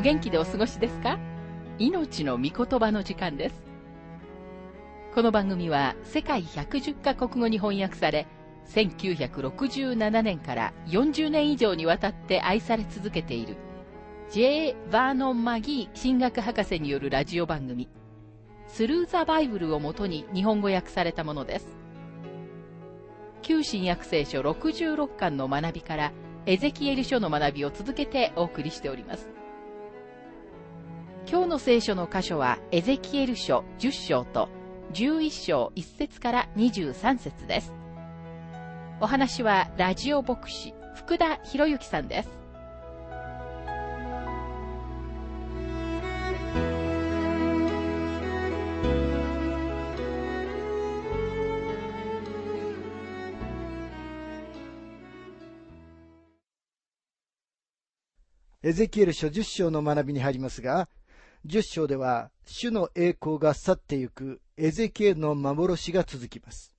お元気でお過ごしですか？命の御言葉の時間です。この番組は世界110カ国語に翻訳され、1967年から40年以上にわたって愛され続けている J. バーノン・マギー神学博士によるラジオ番組スルー・ザ・バイブルをもとに日本語訳されたものです。旧新約聖書66巻の学びからエゼキエル書の学びを続けてお送りしております。今日の聖書の箇所は、エゼキエル書10章と11章1節から23節です。お話は、ラジオ牧師、福田博之さんです。エゼキエル書10章の学びに入りますが、10章では、主の栄光が去ってゆくエゼキエルの幻が続きます。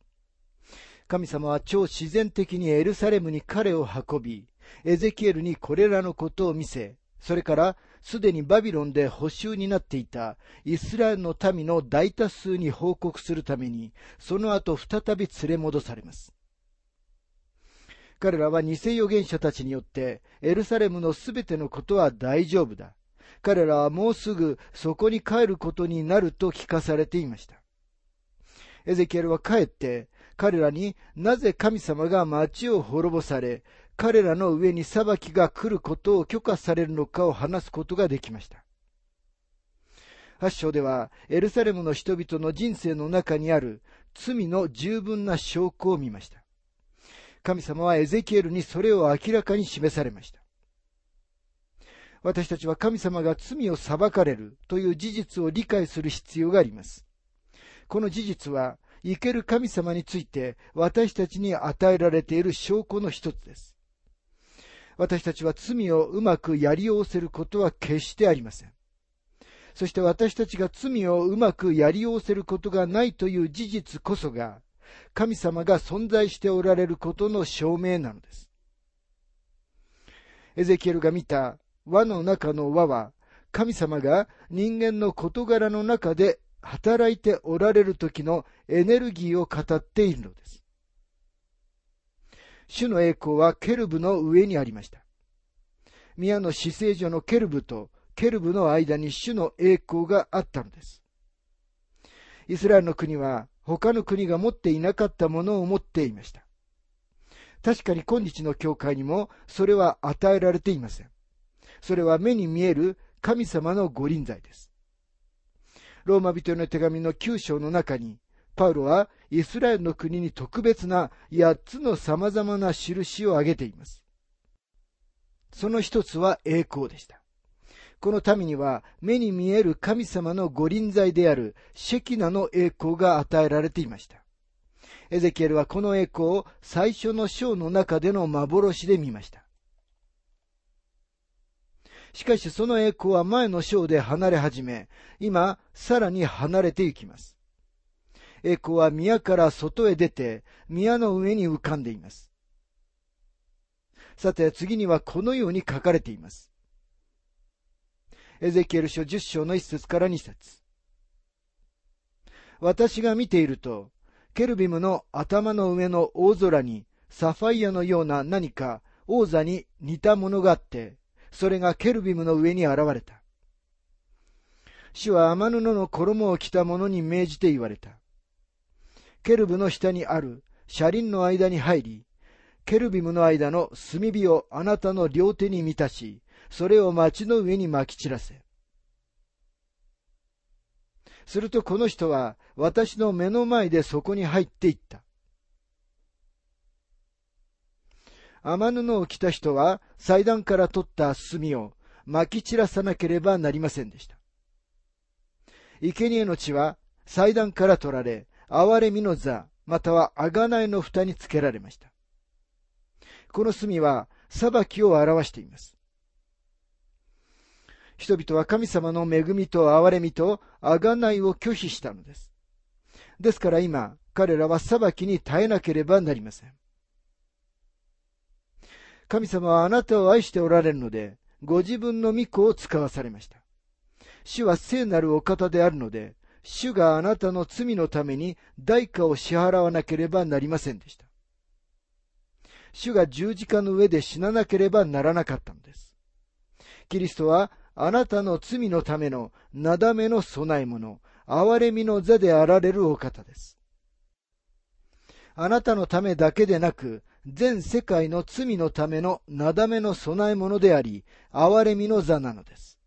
神様は超自然的にエルサレムに彼を運び、エゼキエルにこれらのことを見せ、それからすでにバビロンで補修になっていたイスラエルの民の大多数に報告するために、その後再び連れ戻されます。彼らは偽預言者たちによって、エルサレムのすべてのことは大丈夫だ。彼らはもうすぐそこに帰ることになると聞かされていました。エゼキエルは帰って、彼らになぜ神様が町を滅ぼされ、彼らの上に裁きが来ることを許可されるのかを話すことができました。八章では、エルサレムの人々の人生の中にある罪の十分な証拠を見ました。神様はエゼキエルにそれを明らかに示されました。私たちは神様が罪を裁かれるという事実を理解する必要があります。この事実は、生ける神様について私たちに与えられている証拠の一つです。私たちは罪をうまくやりおおせることは決してありません。そして私たちが罪をうまくやりおおせることがないという事実こそが、神様が存在しておられることの証明なのです。エゼキエルが見た輪の中の輪は、神様が人間の事柄の中で働いておられる時のエネルギーを語っているのです。主の栄光はケルブの上にありました。宮の死聖所のケルブとケルブの間に主の栄光があったのです。イスラエルの国は他の国が持っていなかったものを持っていました。確かに今日の教会にもそれは与えられていません。それは目に見える神様の御臨在です。ローマ人の手紙の9章の中に、パウロはイスラエルの国に特別な8つの様々な印を挙げています。その一つは栄光でした。この民には目に見える神様の御臨在であるシェキナの栄光が与えられていました。エゼキエルはこの栄光を最初の章の中での幻で見ました。しかしその栄光は前の章で離れ始め、今、さらに離れていきます。栄光は宮から外へ出て、宮の上に浮かんでいます。さて、次にはこのように書かれています。エゼキエル書10章の1節から2節私が見ていると、ケルビムの頭の上の大空にサファイアのような何か王座に似たものがあって、それがケルビムの上に現れた。主は天布の衣を着た者に命じて言われた。ケルブの下にある車輪の間に入り、ケルビムの間の炭火をあなたの両手に満たし、それを町の上に撒き散らせ。するとこの人は私の目の前でそこに入っていった。天布を着た人は祭壇から取った炭を撒き散らさなければなりませんでした。生贄の血は祭壇から取られ、憐れみの座、または贖いの蓋につけられました。この炭は裁きを表しています。人々は神様の恵みと憐れみと贖いを拒否したのです。ですから今、彼らは裁きに耐えなければなりません。神様はあなたを愛しておられるので、ご自分の御子を使わされました。主は聖なるお方であるので、主があなたの罪のために代価を支払わなければなりませんでした。主が十字架の上で死ななければならなかったのです。キリストはあなたの罪のためのなだめの備え物、憐れみの座であられるお方です。あなたのためだけでなく、全世界の罪のためのなだめの備え物であり、憐れみの座なのです。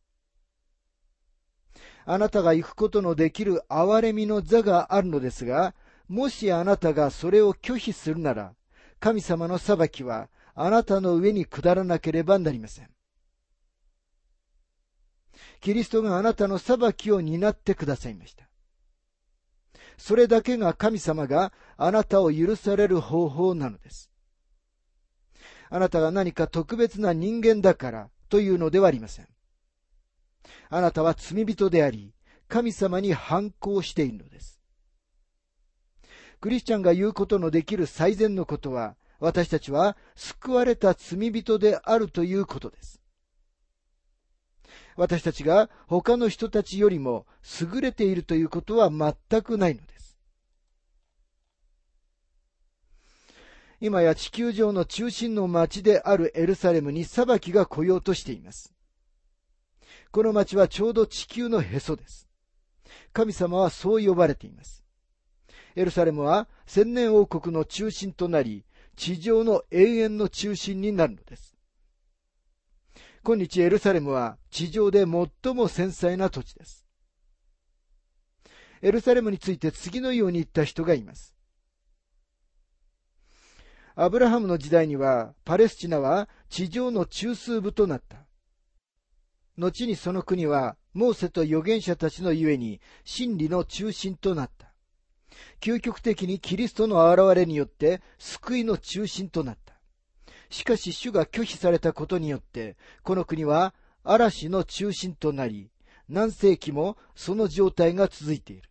あなたが行くことのできる憐れみの座があるのですが、もしあなたがそれを拒否するなら、神様の裁きはあなたの上に下らなければなりません。キリストがあなたの裁きを担ってくださいました。それだけが神様があなたを許される方法なのです。あなたが何か特別な人間だからというのではありません。あなたは罪人であり、神様に反抗しているのです。クリスチャンが言うことのできる最善のことは、私たちは救われた罪人であるということです。私たちが他の人たちよりも優れているということは全くないのです。今や地球上の中心の町であるエルサレムに裁きが来ようとしています。この町はちょうど地球のへそです。神様はそう呼ばれています。エルサレムは千年王国の中心となり、地上の永遠の中心になるのです。今日エルサレムは地上で最も繊細な土地です。エルサレムについて次のように言った人がいます。アブラハムの時代にはパレスチナは地上の中枢部となった。後にその国はモーセと預言者たちのゆえに真理の中心となった。究極的にキリストの現れによって救いの中心となった。しかし主が拒否されたことによって、この国は嵐の中心となり、何世紀もその状態が続いている。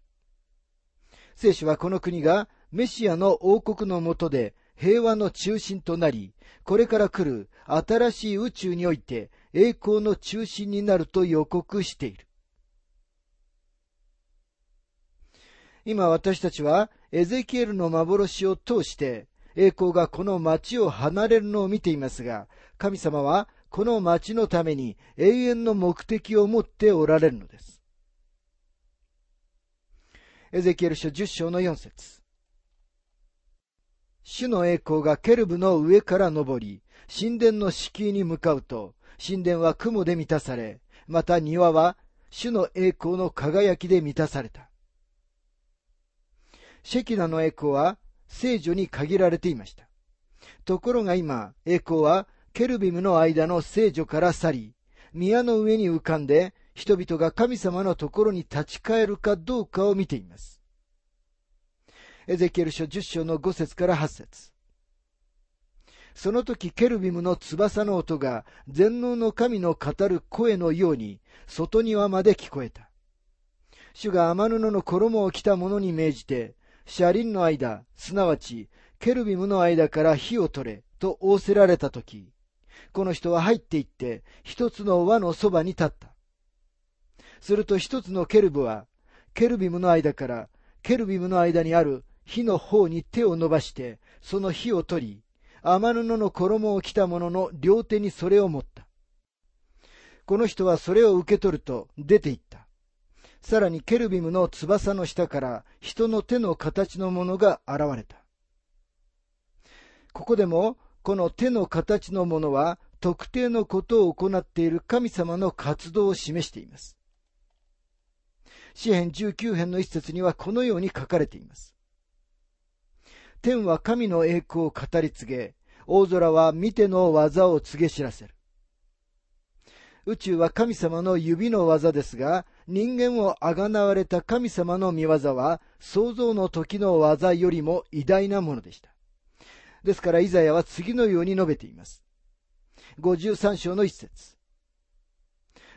聖書はこの国がメシアの王国のもとで平和の中心となり、これから来る新しい宇宙において栄光の中心になると予告している。今私たちはエゼキエルの幻を通して栄光がこの町を離れるのを見ていますが、神様はこの町のために永遠の目的を持っておられるのです。エゼキエル書10章の4節主の栄光がケルブの上から登り、神殿の敷居に向かうと、神殿は雲で満たされ、また庭は主の栄光の輝きで満たされた。シェキナの栄光は聖女に限られていました。ところが今、栄光はケルビムの間の聖女から去り、宮の上に浮かんで、人々が神様のところに立ち返るかどうかを見ています。エゼキエル書10章の5節から8節その時ケルビムの翼の音が全能の神の語る声のように外庭まで聞こえた。主が天布の衣を着た者に命じて、車輪の間、すなわち、ケルビムの間から火を取れ、と仰せられたとき、この人は入っていって、一つの輪のそばに立った。すると一つのケルブは、ケルビムの間から、ケルビムの間にある火の方に手を伸ばして、その火を取り、天布の衣を着た者の両手にそれを持った。この人はそれを受け取ると出て行った。さらにケルビムの翼の下から人の手の形のものが現れた。ここでも、この手の形のものは特定のことを行っている神様の活動を示しています。詩編19編の一節にはこのように書かれています。天は神の栄光を語り継げ、大空は見ての技を告げ知らせる。宇宙は神様の指の技ですが、人間をあがなわれた神様の見業は、創造の時の技よりも偉大なものでした。ですから、イザヤは次のように述べています。53章の一節。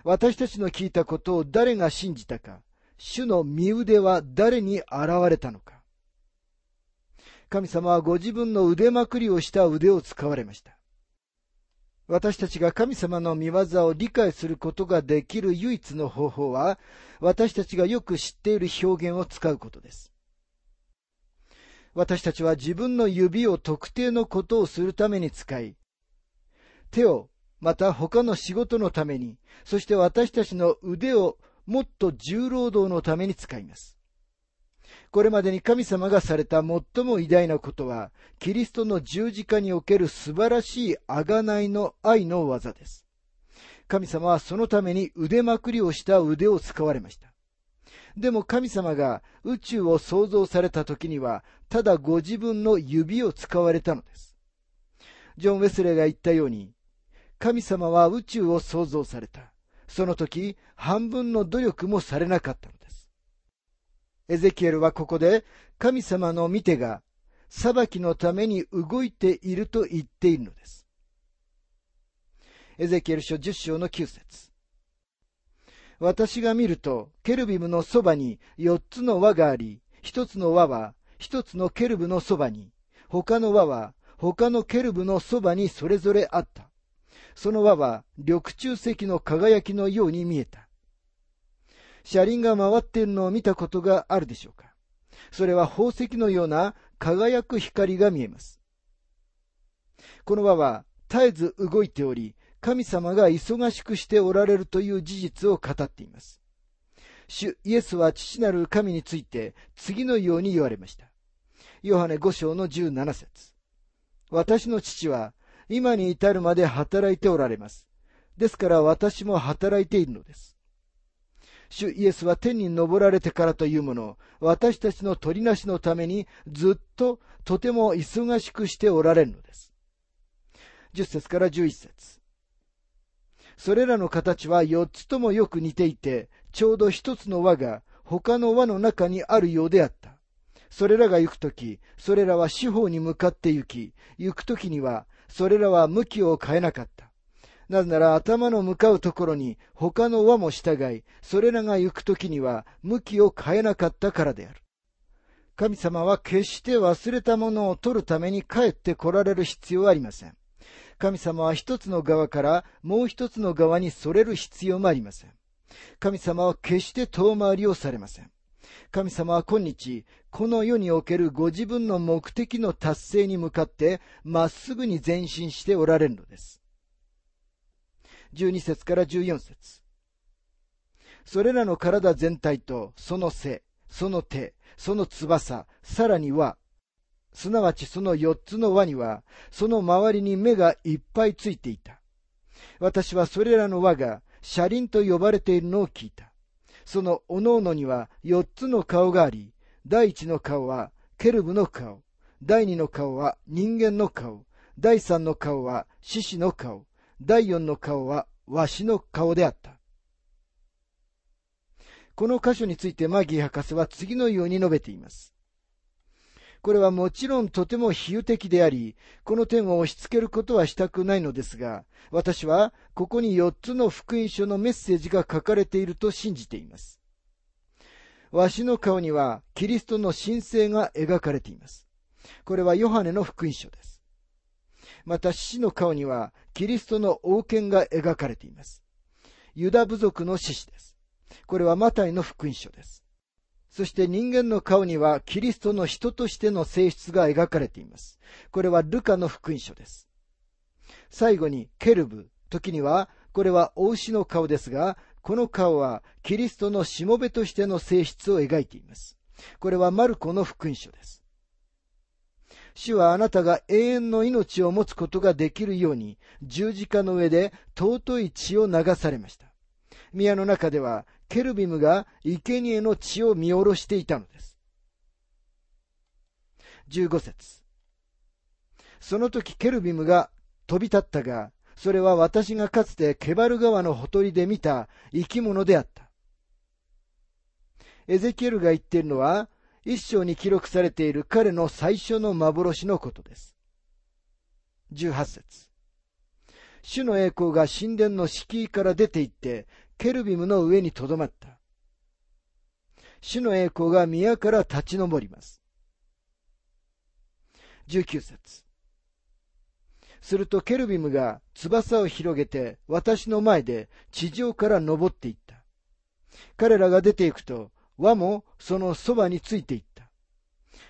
私たちの聞いたことを誰が信じたか、主の身腕は誰に現れたのか。神様はご自分の腕まくりをした腕を使われました。私たちが神様の見業を理解することができる唯一の方法は、私たちがよく知っている表現を使うことです。私たちは自分の指を特定のことをするために使い、手をまた他の仕事のために、そして私たちの腕をもっと重労働のために使います。これまでに神様がされた最も偉大なことは、キリストの十字架における素晴らしい贖いの愛の技です。神様はそのために腕まくりをした腕を使われました。でも神様が宇宙を創造された時には、ただご自分の指を使われたのです。ジョン・ウェスレーが言ったように、神様は宇宙を創造された。その時、半分の努力もされなかったの。エゼキエルはここで、神様の見てが、裁きのために動いていると言っているのです。エゼキエル書10章の9節私が見ると、ケルビムのそばに4つの輪があり、1つの輪は1つのケルブのそばに、他の輪は他のケルブのそばにそれぞれあった。その輪は緑中石の輝きのように見えた。車輪が回っているのを見たことがあるでしょうか？それは宝石のような輝く光が見えます。この輪は絶えず動いており、神様が忙しくしておられるという事実を語っています。主イエスは父なる神について次のように言われました。ヨハネ5章の17節私の父は今に至るまで働いておられます。ですから私も働いているのです。主イエスは天に昇られてからというもの、私たちの取りなしのためにずっととても忙しくしておられるのです。10節から11節それらの形は4つともよく似ていて、ちょうど一つの輪が他の輪の中にあるようであった。それらが行くとき、それらは四方に向かって行き、行くときにはそれらは向きを変えなかった。なぜなら頭の向かうところに他の輪も従い、それらが行くときには向きを変えなかったからである。神様は決して忘れたものを取るために帰って来られる必要はありません。神様は一つの側からもう一つの側にそれる必要もありません。神様は決して遠回りをされません。神様は今日、この世におけるご自分の目的の達成に向かって、まっすぐに前進しておられるのです。12節から14節それらの体全体と、その背、その手、その翼、さらには、すなわちその四つの輪には、その周りに目がいっぱいついていた。私はそれらの輪が車輪と呼ばれているのを聞いた。そのおのおのには四つの顔があり、第一の顔はケルブの顔、第二の顔は人間の顔、第三の顔は獅子の顔、第四の顔はわしの顔であった。この箇所についてマギー博士は次のように述べています。これはもちろんとても比喩的であり、この点を押し付けることはしたくないのですが、私はここに4つの福音書のメッセージが書かれていると信じています。わしの顔にはキリストの神聖が描かれています。これはヨハネの福音書です。また、獅子の顔にはキリストの王権が描かれています。ユダ部族の獅子です。これはマタイの福音書です。そして人間の顔にはキリストの人としての性質が描かれています。これはルカの福音書です。最後にケルブ、時にはこれは王子の顔ですが、この顔はキリストのしもべとしての性質を描いています。これはマルコの福音書です。主はあなたが永遠の命を持つことができるように十字架の上で尊い血を流されました。宮の中ではケルビムが生贄の血を見下ろしていたのです。15節その時ケルビムが飛び立ったが、それは私がかつてケバル川のほとりで見た生き物であった。エゼキエルが言っているのは、一章に記録されている彼の最初の幻のことです。18節主の栄光が神殿の敷居から出て行って、ケルビムの上にとどまった。主の栄光が宮から立ち上ります。19節するとケルビムが翼を広げて私の前で地上から登っていった。彼らが出て行くと輪もそのそばについていった。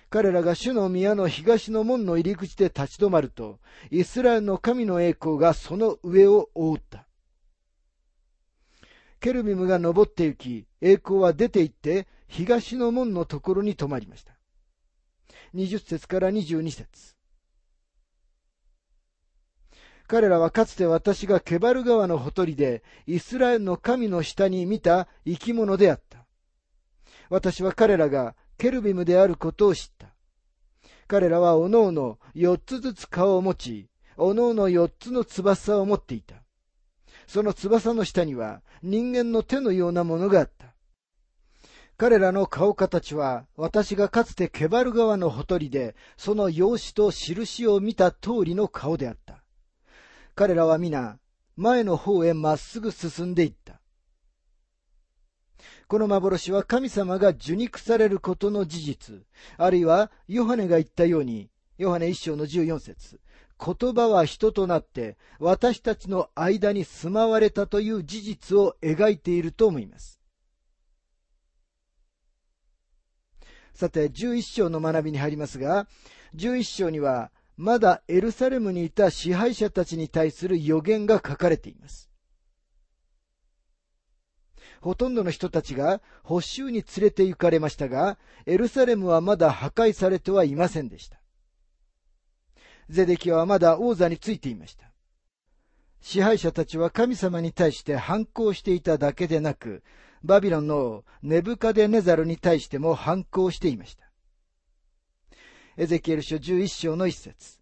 彼らが主の宮の東の門の入り口で立ち止まると、イスラエルの神の栄光がその上を覆った。ケルビムが登って行き、栄光は出て行って、東の門のところに止まりました。20節から22節彼らはかつて私がケバル川のほとりでイスラエルの神の下に見た生き物であった。私は彼らがケルビムであることを知った。彼らはおのおの四つずつ顔を持ち、おのおの四つの翼を持っていた。その翼の下には人間の手のようなものがあった。彼らの顔形は私がかつてケバル川のほとりでその容姿と印を見た通りの顔であった。彼らは皆前の方へまっすぐ進んでいった。この幻は神様が受肉されることの事実、あるいはヨハネが言ったように、ヨハネ一章の十四節言葉は人となって私たちの間に住まわれたという事実を描いていると思います。さて、十一章の学びに入りますが、十一章には、まだエルサレムにいた支配者たちに対する予言が書かれています。ほとんどの人たちが補修に連れて行かれましたが、エルサレムはまだ破壊されてはいませんでした。ゼデキはまだ王座についていました。支配者たちは神様に対して反抗していただけでなく、バビロンのネブカデネザルに対しても反抗していました。エゼキエル書11章の一節。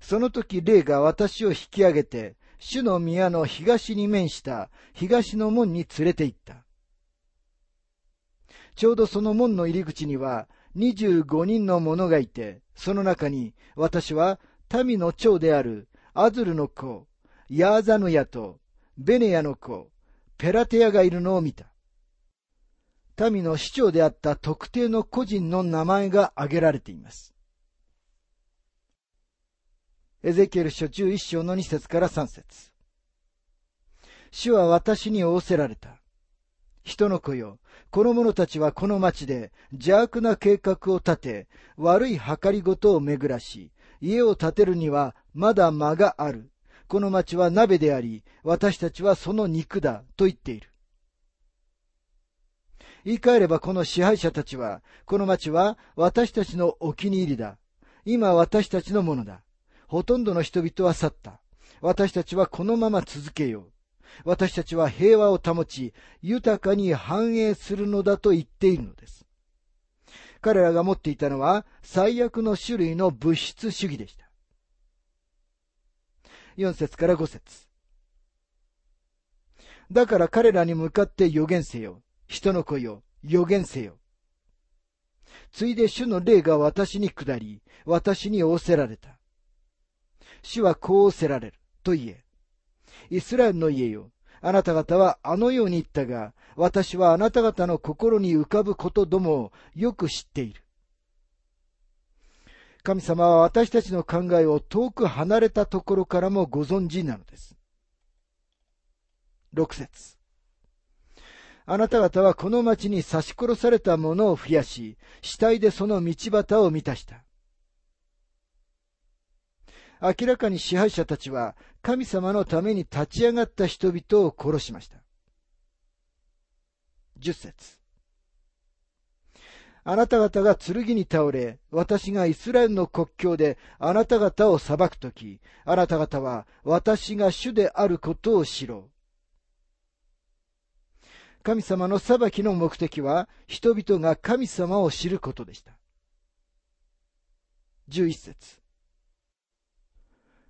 その時霊が私を引き上げて、主の宮の東に面した東の門に連れて行った。ちょうどその門の入り口には25人の者がいて、その中に私は民の長であるアズルの子、ヤーザヌヤとベネヤの子、ペラテヤがいるのを見た。民の市長であった特定の個人の名前が挙げられています。エゼキエル書11章の2節から3節主は私に仰せられた。人の子よ、この者たちはこの町で邪悪な計画を立て、悪い計りごとを巡らし、家を建てるにはまだ間がある。この町は鍋であり、私たちはその肉だ、と言っている。言い換えればこの支配者たちは、この町は私たちのお気に入りだ。今私たちのものだ。ほとんどの人々は去った。私たちはこのまま続けよう。私たちは平和を保ち、豊かに繁栄するのだと言っているのです。彼らが持っていたのは最悪の種類の物質主義でした。4節から5節だから彼らに向かって予言せよ。人の子よ、予言せよ。ついで主の霊が私に下り、私に仰せられた。主はこうせられる。と言え。イスラエルの家よ。あなた方はあのように言ったが、私はあなた方の心に浮かぶことどもをよく知っている。神様は私たちの考えを遠く離れたところからもご存知なのです。六節あなた方はこの町に刺し殺された者を増やし、死体でその道端を満たした。明らかに支配者たちは神様のために立ち上がった人々を殺しました。十節あなた方が剣に倒れ、私がイスラエルの国境であなた方を裁くとき、あなた方は私が主であることを知ろう。神様の裁きの目的は、人々が神様を知ることでした。十一節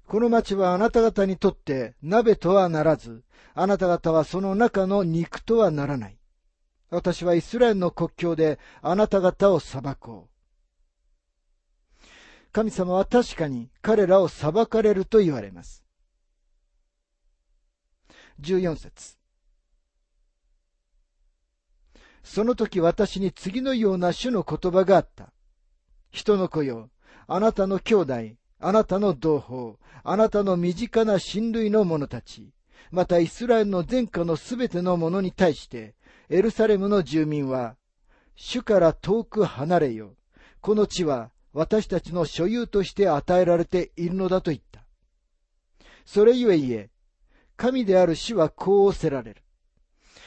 この町はあなた方にとって鍋とはならず、あなた方はその中の肉とはならない。私はイスラエルの国境であなた方を裁こう。神様は確かに彼らを裁かれると言われます。14節その時私に次のような種の言葉があった。人の子よ、あなたの兄弟、あなたの同胞、あなたの身近な親類の者たち、またイスラエルの前科のすべての者に対して、エルサレムの住民は、主から遠く離れよ。この地は私たちの所有として与えられているのだと言った。それゆえ言え、神である主はこうおせられる。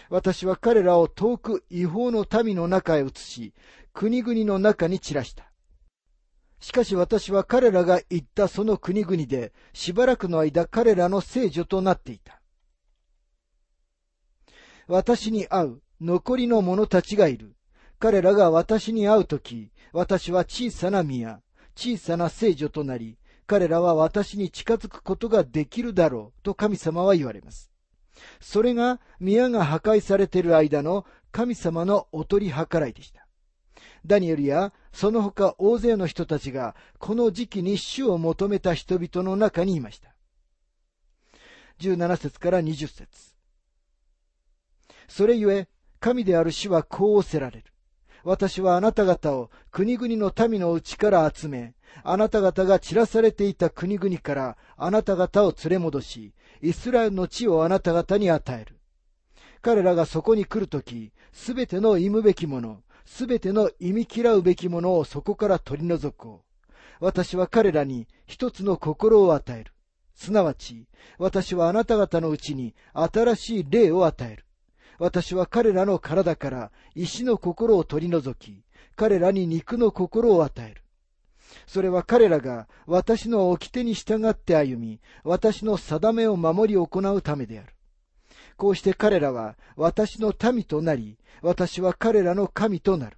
私は彼らを遠く違法の民の中へ移し、国々の中に散らした。しかし私は彼らが行ったその国々で、しばらくの間彼らの聖女となっていた。私に会う残りの者たちがいる。彼らが私に会うとき、私は小さな宮、小さな聖女となり、彼らは私に近づくことができるだろうと神様は言われます。それが宮が破壊されている間の神様のおとり計らいでした。ダニエルやその他大勢の人たちがこの時期に主を求めた人々の中にいました。17節から20節それゆえ、神である主はこうおせられる。私はあなた方を国々の民のうちから集め、あなた方が散らされていた国々からあなた方を連れ戻し、イスラエルの地をあなた方に与える。彼らがそこに来るとき、すべての忌むべきもの、すべての忌み嫌うべきものをそこから取り除こう。私は彼らに一つの心を与える。すなわち、私はあなた方のうちに新しい霊を与える。私は彼らの体から石の心を取り除き、彼らに肉の心を与える。それは彼らが私の掟に従って歩み、私の定めを守り行うためである。こうして彼らは私の民となり、私は彼らの神となる。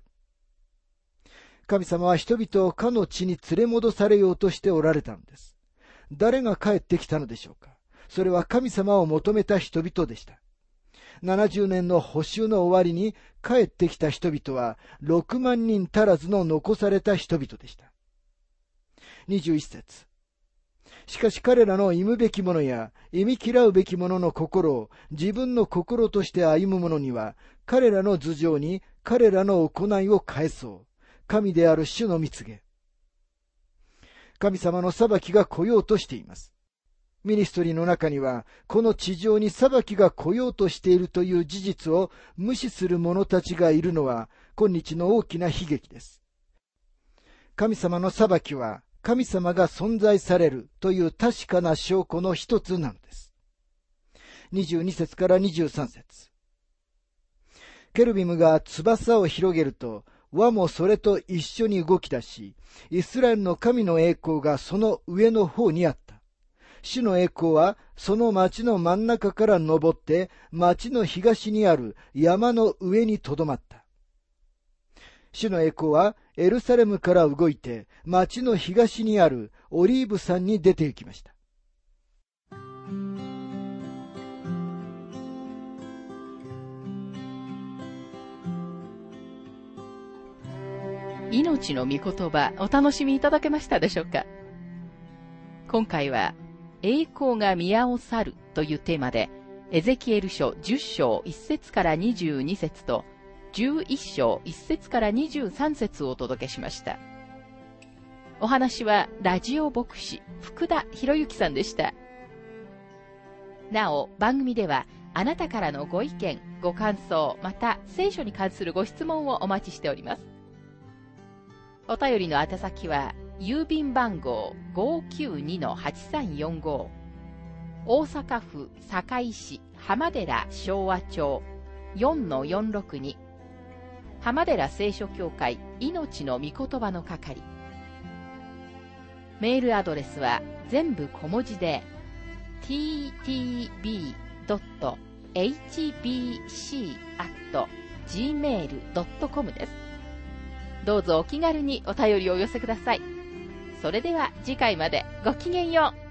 神様は人々をかの地に連れ戻されようとしておられたのです。誰が帰ってきたのでしょうかそれは神様を求めた人々でした。70年の補修の終わりに帰ってきた人々は6万人足らずの残された人々でした。21節しかし彼らの忌むべきものや忌み嫌うべきものの心を自分の心として歩む者には彼らの頭上に彼らの行いを返そう。神である主の蜜げ。神様の裁きが来ようとしています。ミニストリーの中には、この地上に裁きが来ようとしているという事実を無視する者たちがいるのは、今日の大きな悲劇です。神様の裁きは、神様が存在されるという確かな証拠の一つなのです。22節から23節ケルビムが翼を広げると、輪もそれと一緒に動き出し、イスラエルの神の栄光がその上の方にあった。主の栄光はその町の真ん中から登って町の東にある山の上にとどまった。主の栄光はエルサレムから動いて町の東にあるオリーブ山に出て行きました。命の御言葉お楽しみいただけましたでしょうか？今回は栄光が宮を去るというテーマでエゼキエル書10章1節から22節と11章1節から23節をお届けしました。お話はラジオ牧師福田博之さんでした。なお、番組ではあなたからのご意見、ご感想、また聖書に関するご質問をお待ちしております。お便りの宛先は、郵便番号592-8345大阪府堺市浜寺昭和町4-462浜寺聖書協会命の御言葉の係メールアドレスは全部小文字で ttb.hbc.gmail.com です。どうぞお気軽にお便りをお寄せください。それでは次回までごきげんよう。